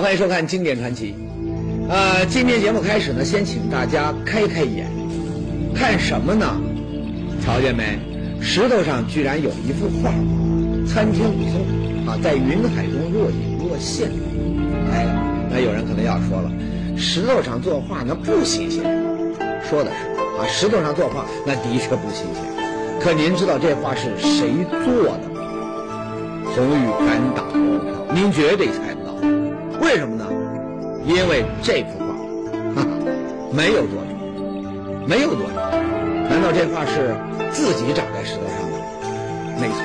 欢迎收看《经典传奇》。呃，今天节目开始呢，先请大家开开眼，看什么呢？瞧见没？石头上居然有一幅画，《参天武松》啊，在云海中若隐若现。哎，那有人可能要说了，石头上作画那不新鲜。说的是啊，石头上作画那的确不新鲜。可您知道这画是谁做的吗？红玉敢打包票，您绝对猜。为什么呢？因为这幅画，哈，没有作者，没有作者。难道这画是自己长在石头上的？没错，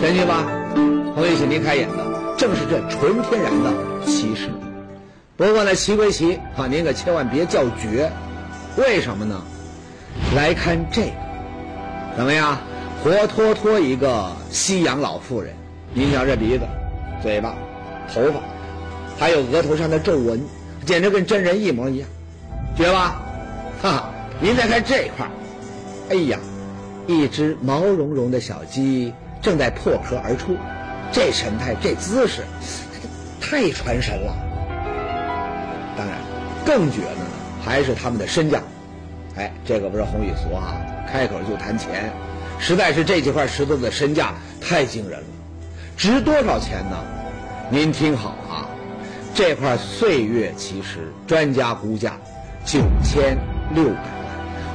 神奇吧？红玉请您开眼的，正是这纯天然的奇石。不过呢，奇归奇，啊，您可千万别叫绝。为什么呢？来看这个，怎么样？活脱脱一个西洋老妇人。您瞧这鼻子、嘴巴、头发。还有额头上的皱纹，简直跟真人一模一样，绝吧？哈！您再看这块儿，哎呀，一只毛茸茸的小鸡正在破壳而出，这神态、这姿势，太传神了。当然，更绝的呢，还是他们的身价。哎，这个不是红雨俗啊，开口就谈钱，实在是这几块石头的身价太惊人了，值多少钱呢？您听好啊！这块岁月奇石，专家估价九千六百万，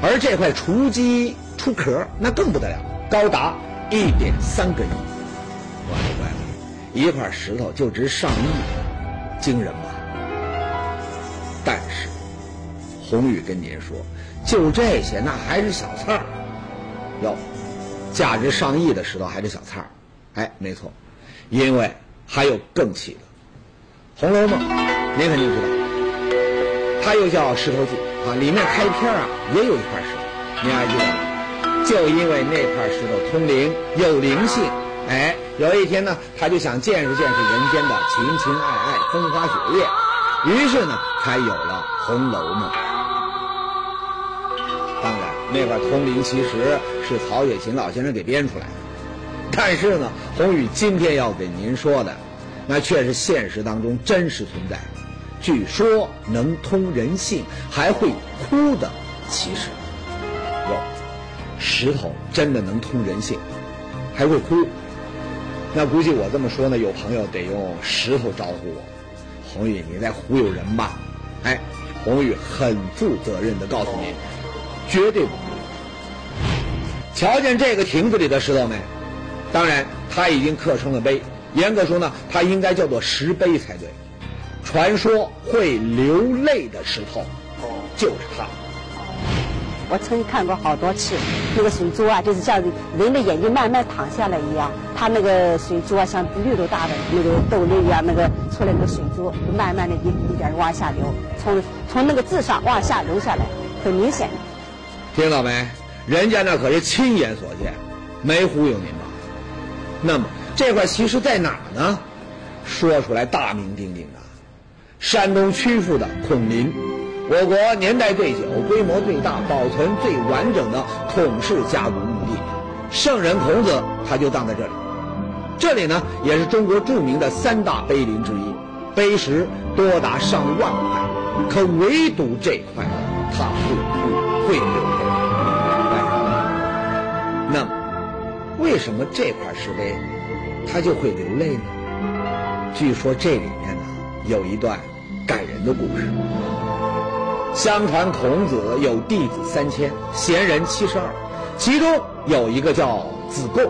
而这块雏鸡出壳那更不得了，高达一点三个亿。乖了乖了，一块石头就值上亿，惊人吧？但是，宏宇跟您说，就这些那还是小菜儿。哟，价值上亿的石头还是小菜儿？哎，没错，因为还有更奇的。《红楼梦》，您肯定知道，它又叫《石头记》啊，里面开篇啊也有一块石头，您还记得吗？就因为那块石头通灵有灵性，哎，有一天呢，他就想见识见识人间的情情爱爱、风花雪月，于是呢，才有了《红楼梦》。当然，那块通灵其实是曹雪芹老先生给编出来的，但是呢，宏宇今天要给您说的。那却是现实当中真实存在，据说能通人性，还会哭的奇石。哟，石头真的能通人性，还会哭？那估计我这么说呢，有朋友得用石头招呼我。红宇，你在忽悠人吧？哎，红宇很负责任的告诉你，绝对不会。瞧见这个亭子里的石头没？当然，它已经刻成了碑。严格说呢，它应该叫做石碑才对。传说会流泪的石头，就是它。我曾经看过好多次，那个水珠啊，就是像人的眼睛慢慢淌下来一样，它那个水珠啊，像绿豆大的那个豆粒一样，那个出来那个水珠，就慢慢的一一点往下流，从从那个字上往下流下来，很明显的。听到没？人家那可是亲眼所见，没忽悠您吧？那么。这块其实在哪呢？说出来大名鼎鼎的，山东曲阜的孔林，我国年代最久、规模最大、保存最完整的孔氏家族墓地，圣人孔子他就葬在这里。这里呢，也是中国著名的三大碑林之一，碑石多达上万块，可唯独这块，它会哭会流泪。那么，为什么这块石碑？他就会流泪呢。据说这里面呢有一段感人的故事。相传孔子有弟子三千，贤人七十二，其中有一个叫子贡，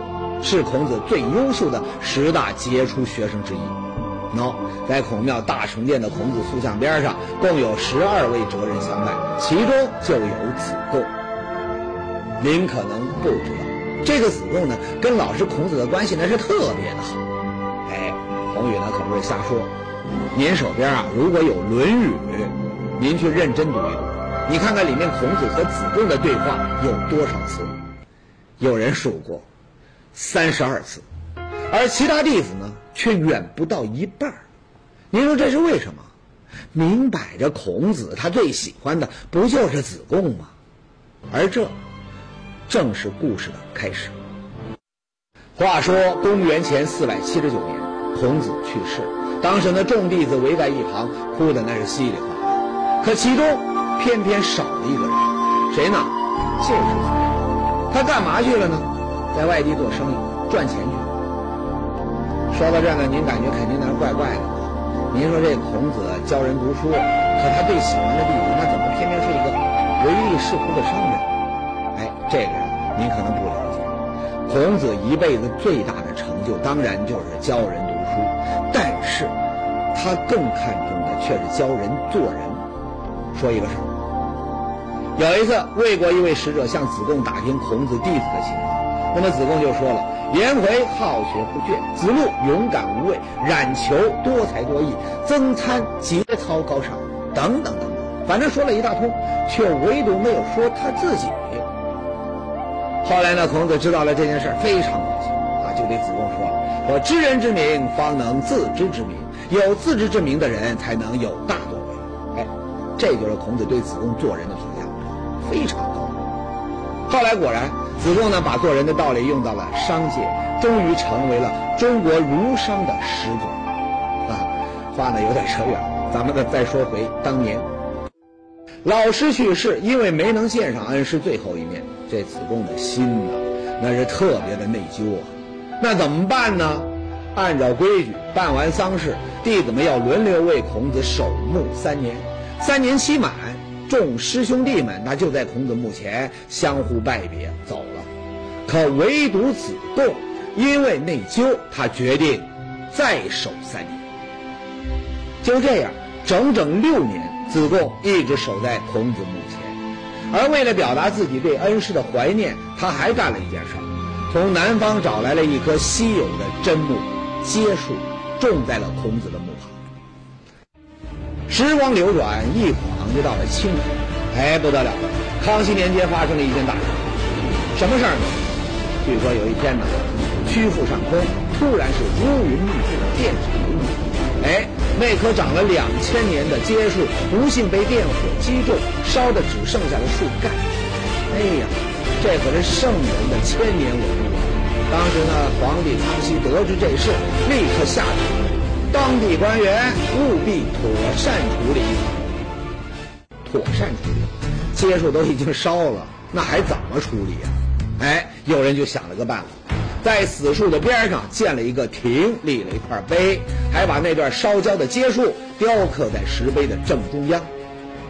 是孔子最优秀的十大杰出学生之一。喏，在孔庙大成殿的孔子塑像边上，共有十二位哲人相拜，其中就有子贡。您可能不知道。这个子贡呢，跟老师孔子的关系那是特别的好。哎，宏宇呢可不是瞎说。您手边啊，如果有《论语》，您去认真读一读，你看看里面孔子和子贡的对话有多少次？有人数过，三十二次，而其他弟子呢，却远不到一半儿您说这是为什么？明摆着孔子他最喜欢的不就是子贡吗？而这。正是故事的开始。话说公元前四百七十九年，孔子去世，当时的，众弟子围在一旁，哭的那是稀里哗啦。可其中偏偏少了一个人，谁呢？谢师傅。他干嘛去了呢？在外地做生意赚钱去了。说到这儿呢，您感觉肯定那怪怪的。您说这孔子教人读书，可他最喜欢的弟子，那怎么偏偏是一个唯利是图的商人？这个呀，您可能不了解。孔子一辈子最大的成就，当然就是教人读书，但是他更看重的却是教人做人。说一个事儿，有一次，魏国一位使者向子贡打听孔子弟子的情况，那么子贡就说了。颜回好学不倦，子路勇敢无畏，冉求多才多艺，曾参节操高尚，等等等等，反正说了一大通，却唯独没有说他自己。后来呢，孔子知道了这件事，非常高兴啊，就对子贡说我：“知人之明，方能自知之明，有自知之明的人，才能有大作为。”哎，这就是孔子对子贡做人的评价，非常高。后来果然。子贡呢，把做人的道理用到了商界，终于成为了中国儒商的始祖。啊，话呢有点扯远了，咱们呢再说回当年，老师去世，因为没能见上恩师最后一面，这子贡的心呢，那是特别的内疚啊。那怎么办呢？按照规矩，办完丧事，弟子们要轮流为孔子守墓三年，三年期满。众师兄弟们，那就在孔子墓前相互拜别走了。可唯独子贡，因为内疚，他决定再守三年。就这样，整整六年，子贡一直守在孔子墓前。而为了表达自己对恩师的怀念，他还干了一件事：从南方找来了一棵稀有的真木——接树，种在了孔子的墓旁。时光流转，一晃。就到了清朝，哎，不得了了！康熙年间发生了一件大事，什么事儿呢？据说有一天呢，曲阜上空突然是乌云密布，电闪雷鸣，哎，那棵长了两千年的秸树不幸被电火击中，烧的只剩下了树干。哎呀，这可是圣人的千年文物啊！当时呢，皇帝康熙得知这事，立刻下旨，当地官员务必妥善处理。妥善处理，秸树都已经烧了，那还怎么处理呀？哎，有人就想了个办法，在死树的边上建了一个亭，立了一块碑，还把那段烧焦的街树雕刻在石碑的正中央，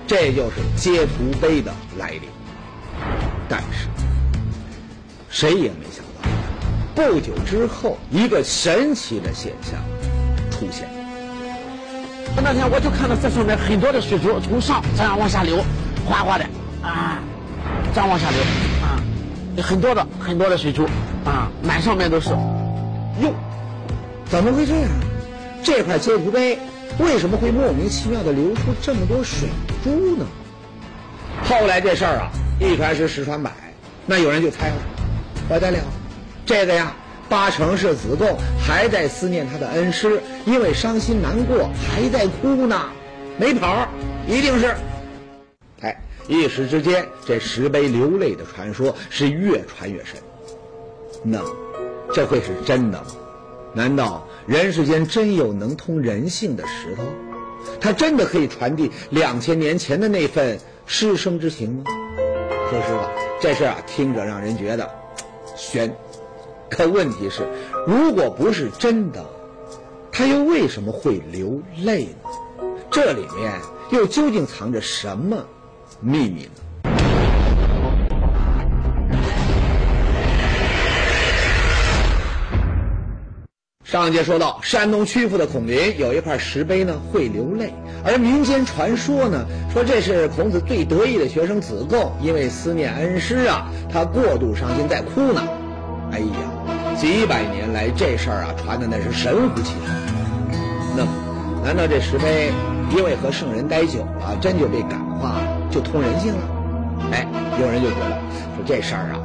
这就是街图碑的来历。但是，谁也没想到，不久之后，一个神奇的现象出现。那天我就看到这上面很多的水珠从上这样往下流，哗哗的啊，这样往下流啊，很多的很多的水珠啊，满上面都是。哟，怎么会这样？这块秸图碑为什么会莫名其妙的流出这么多水珠呢？后来这事儿啊，一传十，十传百，那有人就猜了，不得了，这个呀。八成是子贡还在思念他的恩师，因为伤心难过还在哭呢，没跑，一定是。哎，一时之间，这石碑流泪的传说是越传越深。那，这会是真的吗？难道人世间真有能通人性的石头？它真的可以传递两千年前的那份师生之情吗？说实话，这事儿啊，听着让人觉得悬。可问题是，如果不是真的，他又为什么会流泪呢？这里面又究竟藏着什么秘密呢？上一节说到，山东曲阜的孔林有一块石碑呢，会流泪，而民间传说呢，说这是孔子最得意的学生子贡，因为思念恩师啊，他过度伤心在哭呢。哎呀！几百年来，这事儿啊传的那是神乎其神。那，难道这石碑因为和圣人待久了，真就被感化了，就通人性了？哎，有人就觉得说这事儿啊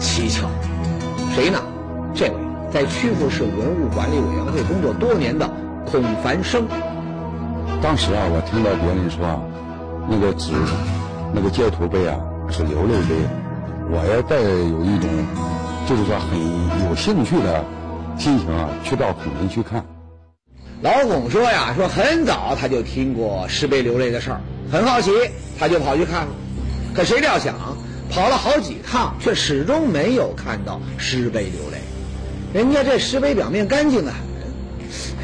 蹊跷。谁呢？这位在曲阜市文物管理委员会工作多年的孔繁生。当时啊，我听到别人说啊，那个纸，那个教徒碑啊是流泪碑，我也带有一种。就是说，很有兴趣的心情啊，去到孔林去看。老孔说呀，说很早他就听过石碑流泪的事儿，很好奇，他就跑去看了。可谁料想，跑了好几趟，却始终没有看到石碑流泪。人家这石碑表面干净的很，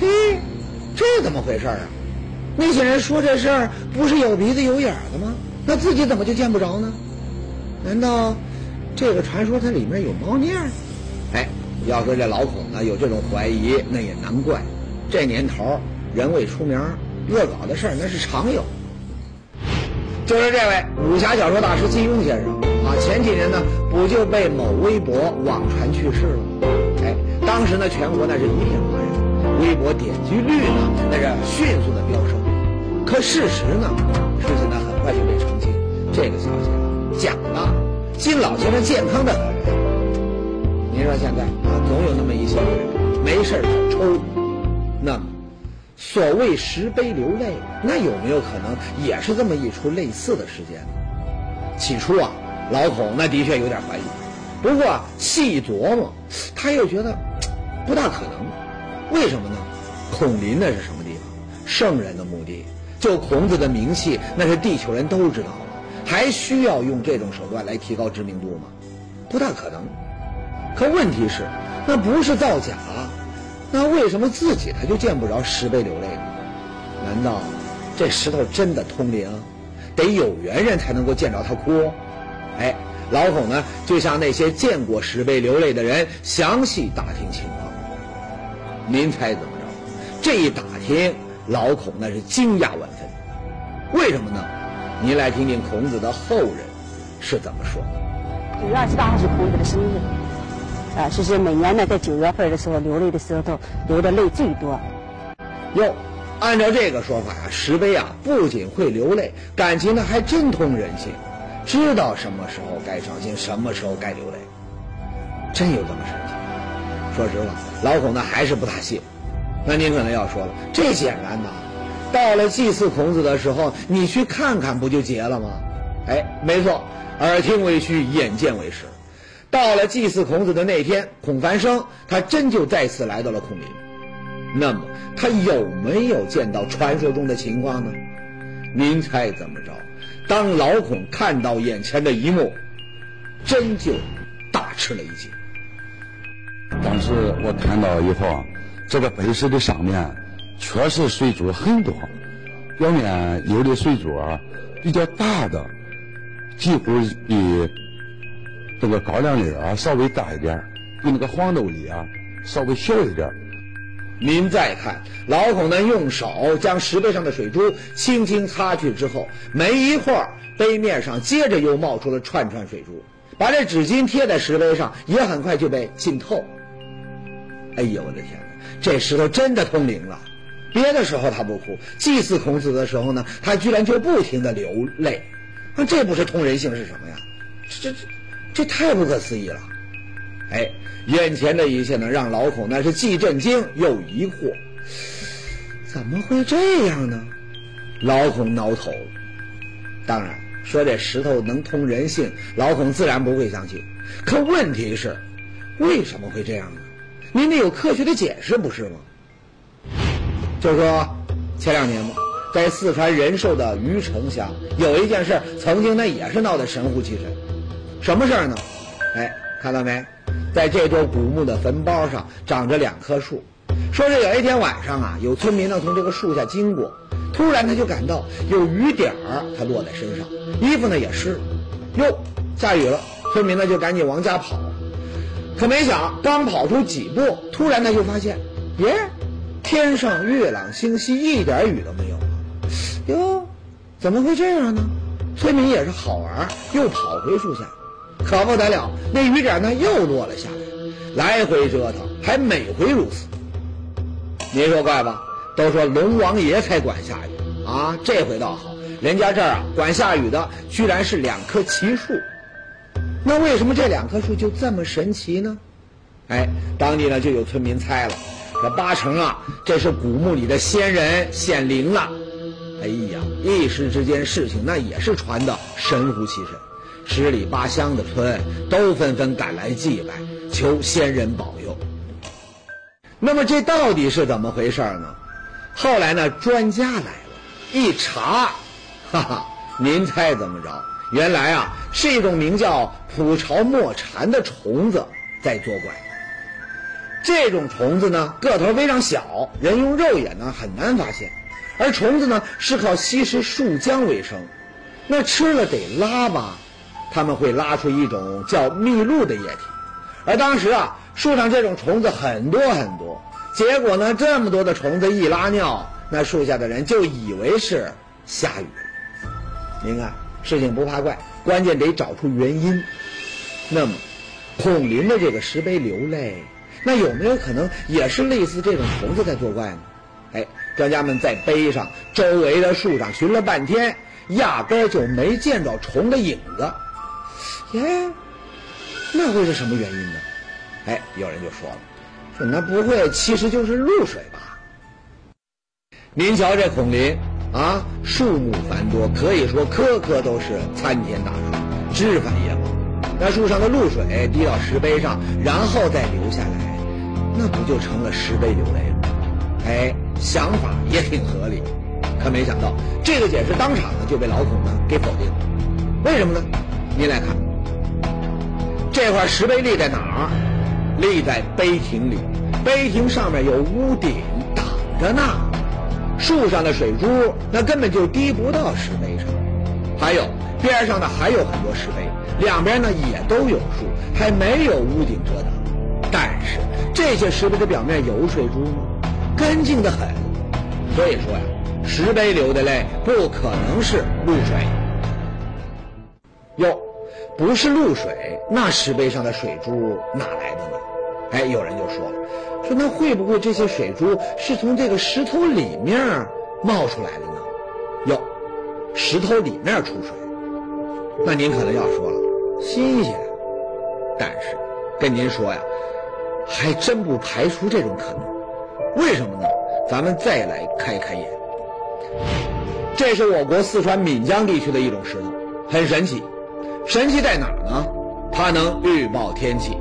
嘿，这怎么回事啊？那些人说这事儿不是有鼻子有眼的吗？那自己怎么就见不着呢？难道这个传说它里面有猫腻儿？哎，要说这老孔呢有这种怀疑，那也难怪。这年头，人为出名，恶搞的事儿那是常有。就是这位武侠小说大师金庸先生啊，前几年呢不就被某微博网传去世了？当时呢全国那是一片哗然，微博点击率呢那是迅速的飙升。可事实呢，事情呢很快就被澄清，这个消息假的，金老先生健康的很。您说现在啊，总有那么一些人没事就抽。那么，所谓石碑流泪，那有没有可能也是这么一出类似的事件？起初啊，老孔那的确有点怀疑，不过细琢磨，他又觉得不大可能。为什么呢？孔林那是什么地方？圣人的墓地，就孔子的名气，那是地球人都知道了，还需要用这种手段来提高知名度吗？不大可能。可问题是，那不是造假。那为什么自己他就见不着石碑流泪呢？难道这石头真的通灵？得有缘人才能够见着他哭？哎，老孔呢就向那些见过石碑流泪的人详细打听情况。您猜怎么着？这一打听，老孔那是惊讶万分。为什么呢？您来听听孔子的后人是怎么说的。九月二十八号是孔子的生日。啊，其实每年呢，在九月份的时候流泪的时候，流的泪最多。哟，按照这个说法呀，石碑啊不仅会流泪，感情呢还真通人性，知道什么时候该伤心，什么时候该流泪，真有这么神奇？说实话，老孔呢还是不大信。那您可能要说了，这简单呐，到了祭祀孔子的时候，你去看看不就结了吗？哎，没错，耳听为虚，眼见为实。到了祭祀孔子的那天，孔繁生他真就再次来到了孔林。那么他有没有见到传说中的情况呢？您猜怎么着？当老孔看到眼前的一幕，真就大吃了一惊。当时我看到以后啊，这个碑石的上面确实水珠很多，表面有的水珠啊比较大的，几乎比。这个高粱粒啊，稍微大一点比那个黄豆粒啊稍微小一点您再看，老孔呢用手将石碑上的水珠轻轻擦去之后，没一会儿，碑面上接着又冒出了串串水珠，把这纸巾贴在石碑上，也很快就被浸透。哎呦，我的天哪，这石头真的通灵了！别的时候他不哭，祭祀孔子的时候呢，他居然就不停的流泪。那这不是通人性是什么呀？这这。这太不可思议了，哎，眼前的一切呢，让老孔那是既震惊又疑惑，怎么会这样呢？老孔挠头。当然，说这石头能通人性，老孔自然不会相信。可问题是，为什么会这样呢？您得有科学的解释，不是吗？就说前两年嘛，在四川仁寿的虞城乡，有一件事，曾经呢也是闹得神乎其神。什么事儿呢？哎，看到没，在这座古墓的坟包上长着两棵树。说是有一天晚上啊，有村民呢从这个树下经过，突然他就感到有雨点儿，它落在身上，衣服呢也湿了。哟，下雨了，村民呢就赶紧往家跑。可没想，刚跑出几步，突然他就发现，耶，天上月朗星稀，一点雨都没有啊！哟，怎么会这样呢？村民也是好玩，又跑回树下。可不得了，那雨点呢又落了下来，来回折腾，还每回如此。您说怪吧？都说龙王爷才管下雨啊，这回倒好，人家这儿啊管下雨的居然是两棵奇树。那为什么这两棵树就这么神奇呢？哎，当地呢就有村民猜了，这八成啊这是古墓里的仙人显灵了。哎呀，一时之间事情那也是传的神乎其神。十里八乡的村都纷纷赶来祭拜，求仙人保佑。那么这到底是怎么回事呢？后来呢，专家来了，一查，哈哈，您猜怎么着？原来啊，是一种名叫蒲巢墨蝉的虫子在作怪。这种虫子呢，个头非常小，人用肉眼呢很难发现。而虫子呢是靠吸食树浆为生，那吃了得拉吧，他们会拉出一种叫蜜露的液体。而当时啊，树上这种虫子很多很多，结果呢，这么多的虫子一拉尿，那树下的人就以为是下雨了。您看，事情不怕怪，关键得找出原因。那么，孔林的这个石碑流泪，那有没有可能也是类似这种虫子在作怪呢？哎。专家们在碑上周围的树上寻了半天，压根儿就没见着虫的影子。耶，那会是什么原因呢？哎，有人就说了，那不会其实就是露水吧？您瞧这孔林啊，树木繁多，可以说棵棵都是参天大树，枝繁叶茂。那树上的露水滴到石碑上，然后再流下来，那不就成了石碑流泪了？哎，想法也挺合理，可没想到这个解释当场呢就被老孔呢给否定了。为什么呢？您来看，这块石碑立在哪儿？立在碑亭里，碑亭上面有屋顶挡着呢。树上的水珠那根本就滴不到石碑上。还有边上呢还有很多石碑，两边呢也都有树，还没有屋顶遮挡。但是这些石碑的表面有水珠吗？干净的很，所以说呀，石碑流的泪不可能是露水。哟，不是露水，那石碑上的水珠哪来的呢？哎，有人就说了，说那会不会这些水珠是从这个石头里面冒出来的呢？哟，石头里面出水，那您可能要说了，新鲜。但是，跟您说呀，还真不排除这种可能。为什么呢？咱们再来开开眼。这是我国四川岷江地区的一种石头，很神奇。神奇在哪儿呢？它能预报天气。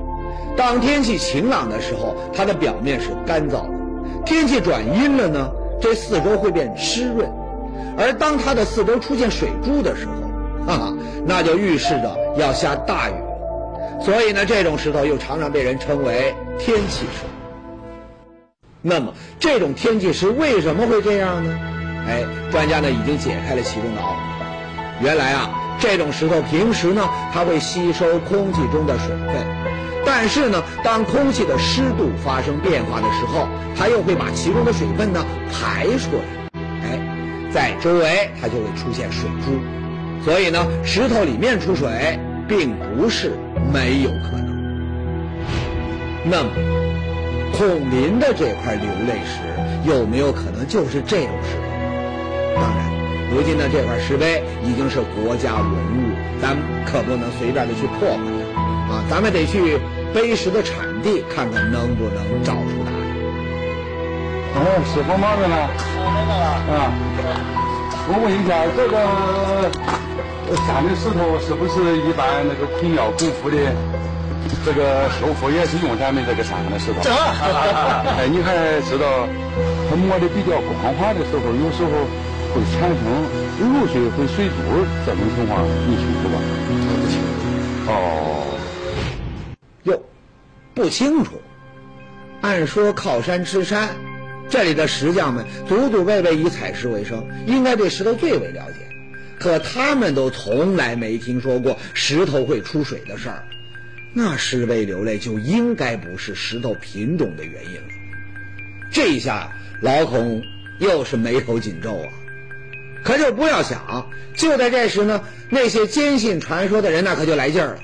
当天气晴朗的时候，它的表面是干燥的；天气转阴了呢，这四周会变湿润。而当它的四周出现水珠的时候，哈哈，那就预示着要下大雨。所以呢，这种石头又常常被人称为天气石。那么这种天气石为什么会这样呢？哎，专家呢已经解开了其中的奥秘。原来啊，这种石头平时呢它会吸收空气中的水分，但是呢，当空气的湿度发生变化的时候，它又会把其中的水分呢排出来。哎，在周围它就会出现水珠。所以呢，石头里面出水并不是没有可能。那么。孔林的这块流泪石有没有可能就是这种石头？当然，如今的这块石碑已经是国家文物，咱可不能随便的去破坏它啊！咱们得去碑石的产地看看能不能找出答案。哦，师傅忙着呢。啊，我问一下，这个山的石头是不是一般那个孔庙供佛的？这个修复也是用咱们这个山上的石头。哎，你还知道，它磨的比较光滑的时候，有时候会产生露水和水珠这种情况，你清楚吧？我不清楚。哦，哟，不清楚。按说靠山吃山，这里的石匠们祖祖辈辈以采石为生，应该对石头最为了解。可他们都从来没听说过石头会出水的事儿。那石碑流泪就应该不是石头品种的原因了。这一下老孔又是眉头紧皱啊！可就不要想，就在这时呢，那些坚信传说的人那可就来劲儿了。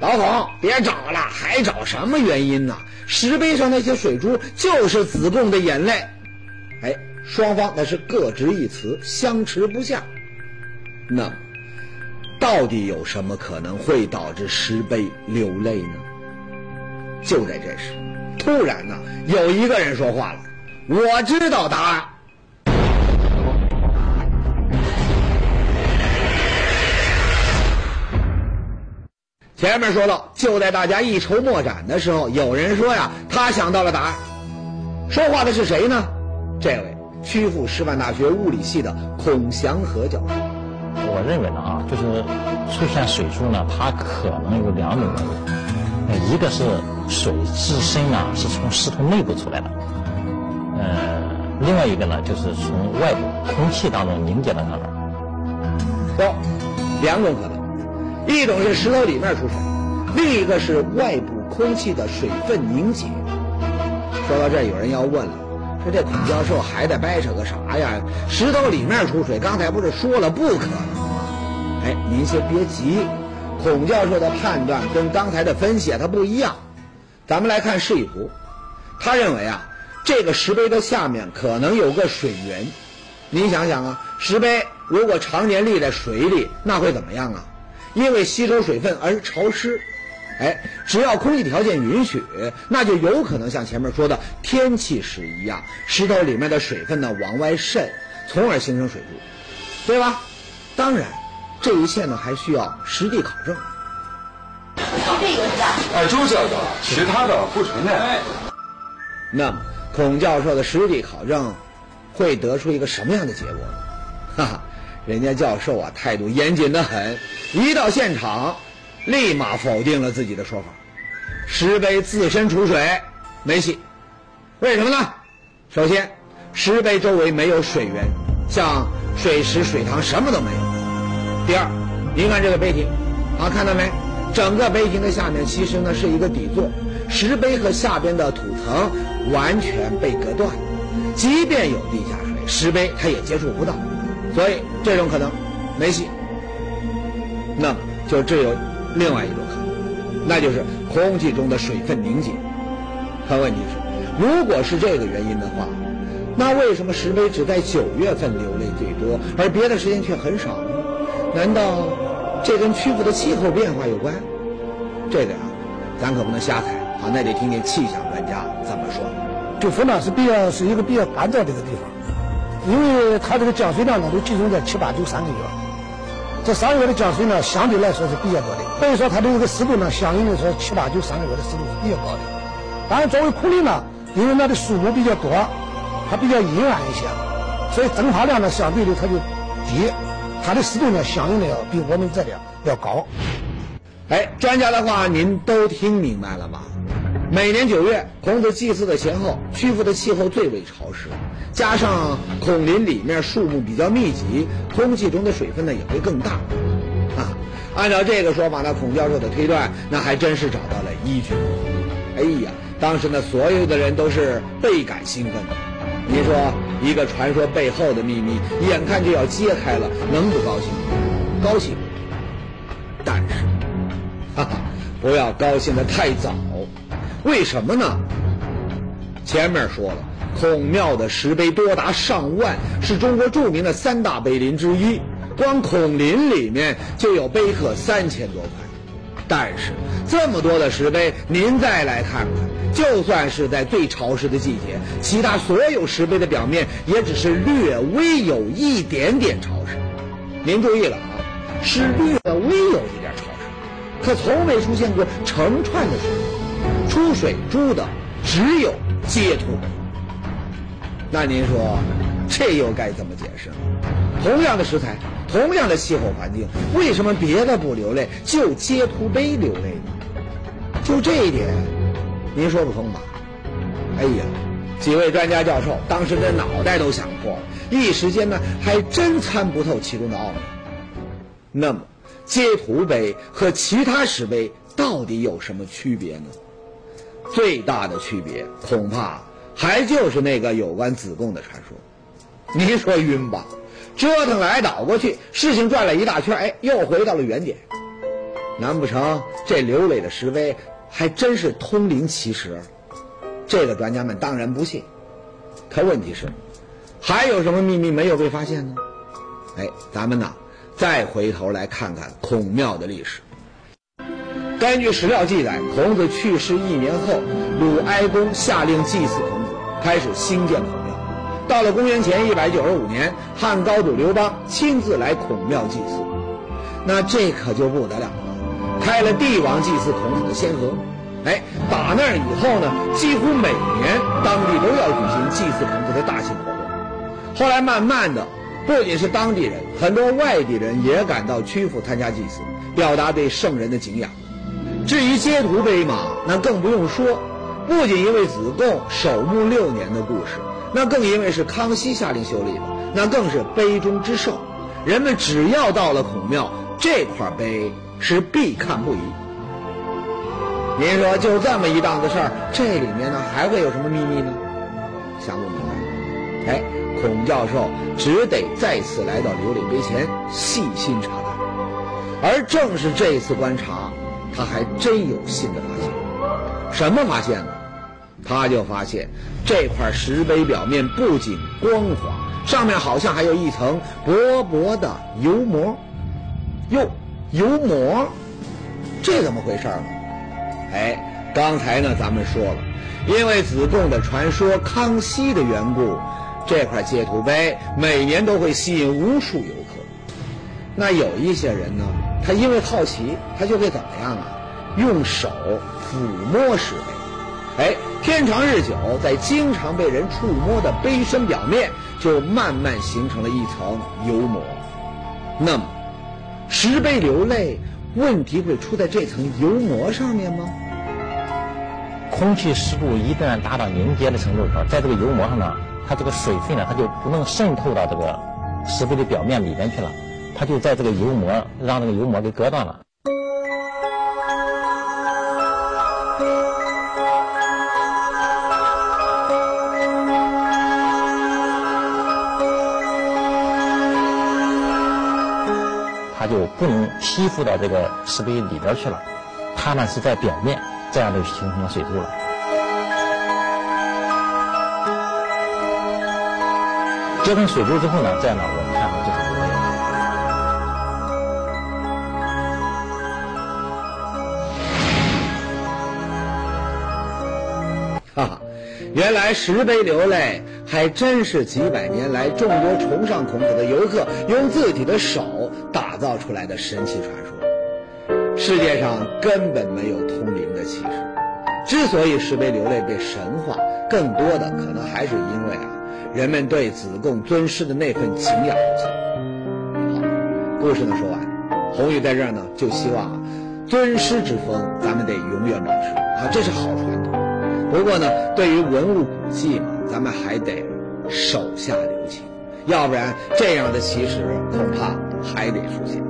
老孔，别找了，还找什么原因呢？石碑上那些水珠就是子贡的眼泪。哎，双方那是各执一词，相持不下。那。到底有什么可能会导致石碑流泪呢？就在这时，突然呢，有一个人说话了：“我知道答案。”前面说到，就在大家一筹莫展的时候，有人说呀，他想到了答案。说话的是谁呢？这位曲阜师范大学物理系的孔祥和教授。我认为呢啊，就是出现水珠呢，它可能有两种原因，呃，一个是水自身呢是从石头内部出来的，呃，另外一个呢就是从外部空气当中凝结到上面。有两种可能，一种是石头里面出水，另一个是外部空气的水分凝结。说到这儿，有人要问了，说这孔教授还得掰扯个啥呀？石头里面出水，刚才不是说了不可能吗？哎，您先别急，孔教授的判断跟刚才的分析啊，它不一样。咱们来看示意图，他认为啊，这个石碑的下面可能有个水源。您想想啊，石碑如果常年立在水里，那会怎么样啊？因为吸收水分而潮湿。哎，只要空气条件允许，那就有可能像前面说的天气时一样，石头里面的水分呢往外渗，从而形成水柱，对吧？当然，这一切呢还需要实地考证。哎，就这个，其他的不存在。那么，孔教授的实地考证会得出一个什么样的结果呢？哈哈，人家教授啊态度严谨的很，一到现场。立马否定了自己的说法，石碑自身储水没戏，为什么呢？首先，石碑周围没有水源，像水池、水塘什么都没有。第二，您看这个碑亭，啊，看到没？整个碑亭的下面其实呢是一个底座，石碑和下边的土层完全被隔断，即便有地下水，石碑它也接触不到，所以这种可能没戏。那就只有。另外一种可能，那就是空气中的水分凝结。可问题是，如果是这个原因的话，那为什么石碑只在九月份流泪最多，而别的时间却很少呢？难道这跟曲阜的气候变化有关？这个啊，咱可不能瞎猜啊，那得听听气象专家怎么说。曲阜呢是比较是一个比较干燥的一个地方，因为它这个降水量呢都集中在七八九三个月。这三个月的降水呢，相对来说是比较多的，所以说它的这个湿度呢，相应的说七八九三个月的湿度是比较高的。当然，作为孔林呢，因为它的树木比较多，它比较阴暗一些，所以蒸发量呢相对的它就低，它的湿度呢相应的要比我们这里要高。哎，专家的话您都听明白了吗？每年九月，孔子祭祀的前后，曲阜的气候最为潮湿，加上孔林里面树木比较密集，空气中的水分呢也会更大。啊，按照这个说法呢，孔教授的推断，那还真是找到了依据。哎呀，当时呢，所有的人都是倍感兴奋。您说，一个传说背后的秘密，眼看就要揭开了，能不高兴吗？高兴。但是，哈哈，不要高兴的太早。为什么呢？前面说了，孔庙的石碑多达上万，是中国著名的三大碑林之一。光孔林里面就有碑刻三千多块。但是这么多的石碑，您再来看看，就算是在最潮湿的季节，其他所有石碑的表面也只是略微有一点点潮湿。您注意了啊，是略微有一点潮湿，可从未出现过成串的石碑。出水珠的只有接土碑，那您说这又该怎么解释？同样的食材，同样的气候环境，为什么别的不流泪，就接土碑流泪呢？就这一点，您说不通吧？哎呀，几位专家教授当时这脑袋都想破了，一时间呢还真参不透其中的奥妙。那么，接土碑和其他石碑到底有什么区别呢？最大的区别恐怕还就是那个有关子贡的传说，您说晕吧？折腾来倒过去，事情转了一大圈，哎，又回到了原点。难不成这刘磊的石碑还真是通灵奇石？这个专家们当然不信。可问题是，还有什么秘密没有被发现呢？哎，咱们呢，再回头来看看孔庙的历史。根据史料记载，孔子去世一年后，鲁哀公下令祭祀孔子，开始兴建孔庙。到了公元前一百九十五年，汉高祖刘邦亲自来孔庙祭祀，那这可就不得了了，开了帝王祭祀孔子的先河。哎，打那以后呢，几乎每年当地都要举行祭祀孔子的大型活动。后来慢慢的，不仅是当地人，很多外地人也赶到曲阜参加祭祀，表达对圣人的敬仰。至于接图碑嘛，那更不用说，不仅因为子贡守墓六年的故事，那更因为是康熙下令修立的，那更是碑中之圣。人们只要到了孔庙，这块碑是必看不移。您说就这么一档子事儿，这里面呢还会有什么秘密呢？想不明白。哎，孔教授只得再次来到刘磊碑前细心查看，而正是这次观察，他还真有新的发现。什么发现呢？他就发现这块石碑表面不仅光滑，上面好像还有一层薄薄的油膜。哟，油膜，这怎么回事呢？哎，刚才呢，咱们说了，因为子贡的传说、康熙的缘故，这块戒土碑每年都会吸引无数游客。那有一些人呢，他因为好奇，他就会怎么样啊？用手抚摸石碑，哎，天长日久，在经常被人触摸的碑身表面，就慢慢形成了一层油膜。那么，石碑流泪。问题会出在这层油膜上面吗？空气湿度一旦达到凝结的程度的时候，在这个油膜上呢，它这个水分呢，它就不能渗透到这个石碑的表面里边去了，它就在这个油膜让这个油膜给割断了。它就不能吸附到这个石碑里边去了，它呢是在表面，这样就形成了水柱了。结成水珠之后呢，这样呢我原来石碑流泪。还真是几百年来众多崇尚孔子的游客用自己的手打造出来的神奇传说。世界上根本没有通灵的奇事。之所以石碑流泪被神化，更多的可能还是因为啊，人们对子贡尊师的那份敬仰。好，故事呢说完，红宇在这儿呢就希望啊，尊师之风咱们得永远保持啊，这是好传统。不过呢，对于文物古迹嘛。咱们还得手下留情，要不然这样的奇石恐怕还得出现。